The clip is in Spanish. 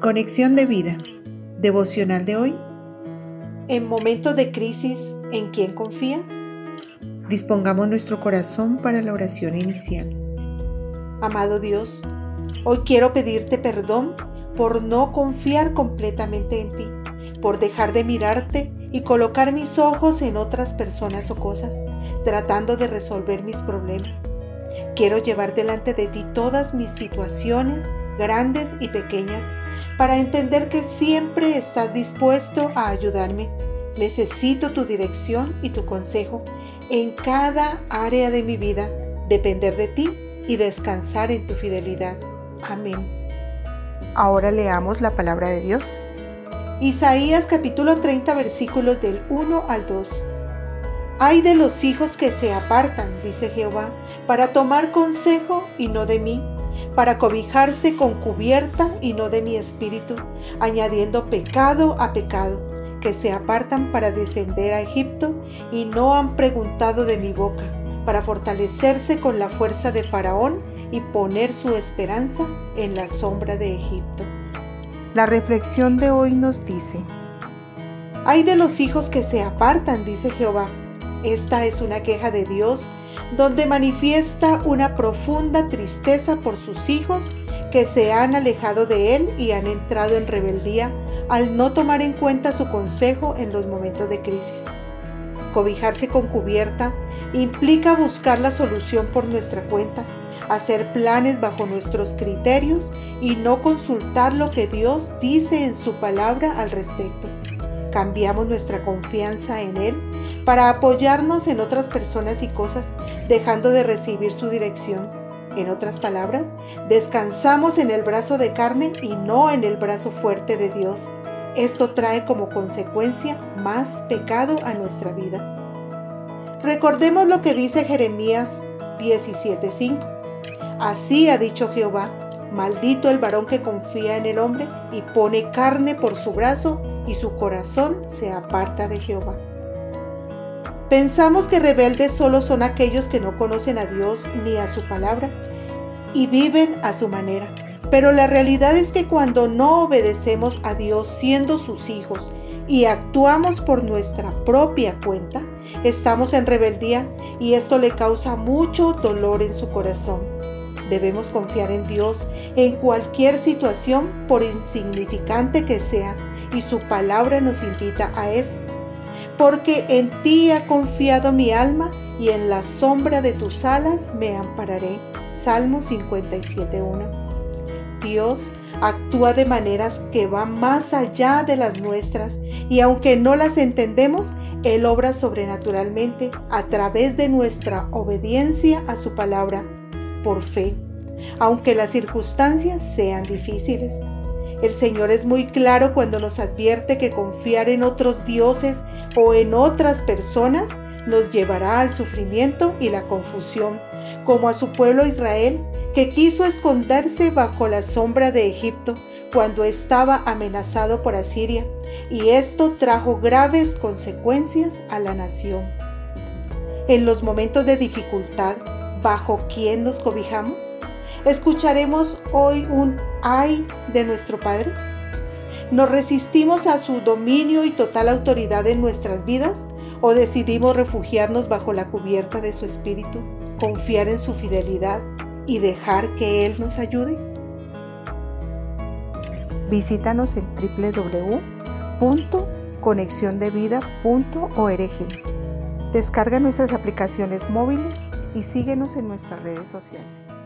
Conexión de vida. Devocional de hoy. En momentos de crisis, ¿en quién confías? Dispongamos nuestro corazón para la oración inicial. Amado Dios, hoy quiero pedirte perdón por no confiar completamente en ti, por dejar de mirarte y colocar mis ojos en otras personas o cosas, tratando de resolver mis problemas. Quiero llevar delante de ti todas mis situaciones, grandes y pequeñas, para entender que siempre estás dispuesto a ayudarme. Necesito tu dirección y tu consejo en cada área de mi vida, depender de ti y descansar en tu fidelidad. Amén. Ahora leamos la palabra de Dios. Isaías capítulo 30 versículos del 1 al 2. Hay de los hijos que se apartan, dice Jehová, para tomar consejo y no de mí, para cobijarse con cubierta y no de mi espíritu, añadiendo pecado a pecado, que se apartan para descender a Egipto y no han preguntado de mi boca, para fortalecerse con la fuerza de Faraón y poner su esperanza en la sombra de Egipto. La reflexión de hoy nos dice, Hay de los hijos que se apartan, dice Jehová. Esta es una queja de Dios donde manifiesta una profunda tristeza por sus hijos que se han alejado de él y han entrado en rebeldía al no tomar en cuenta su consejo en los momentos de crisis. Cobijarse con cubierta implica buscar la solución por nuestra cuenta, hacer planes bajo nuestros criterios y no consultar lo que Dios dice en su palabra al respecto. Cambiamos nuestra confianza en Él para apoyarnos en otras personas y cosas, dejando de recibir su dirección. En otras palabras, descansamos en el brazo de carne y no en el brazo fuerte de Dios. Esto trae como consecuencia más pecado a nuestra vida. Recordemos lo que dice Jeremías 17:5. Así ha dicho Jehová, maldito el varón que confía en el hombre y pone carne por su brazo y su corazón se aparta de Jehová. Pensamos que rebeldes solo son aquellos que no conocen a Dios ni a su palabra y viven a su manera. Pero la realidad es que cuando no obedecemos a Dios siendo sus hijos y actuamos por nuestra propia cuenta, estamos en rebeldía y esto le causa mucho dolor en su corazón. Debemos confiar en Dios en cualquier situación, por insignificante que sea, y su palabra nos invita a eso porque en ti ha confiado mi alma y en la sombra de tus alas me ampararé. Salmo 57.1. Dios actúa de maneras que van más allá de las nuestras y aunque no las entendemos, Él obra sobrenaturalmente a través de nuestra obediencia a su palabra, por fe, aunque las circunstancias sean difíciles. El Señor es muy claro cuando nos advierte que confiar en otros dioses o en otras personas nos llevará al sufrimiento y la confusión, como a su pueblo Israel, que quiso esconderse bajo la sombra de Egipto cuando estaba amenazado por Asiria, y esto trajo graves consecuencias a la nación. En los momentos de dificultad, ¿bajo quién nos cobijamos? Escucharemos hoy un ay de nuestro Padre. ¿Nos resistimos a su dominio y total autoridad en nuestras vidas o decidimos refugiarnos bajo la cubierta de su Espíritu, confiar en su fidelidad y dejar que Él nos ayude? Visítanos en www.conexiondevida.org. Descarga nuestras aplicaciones móviles y síguenos en nuestras redes sociales.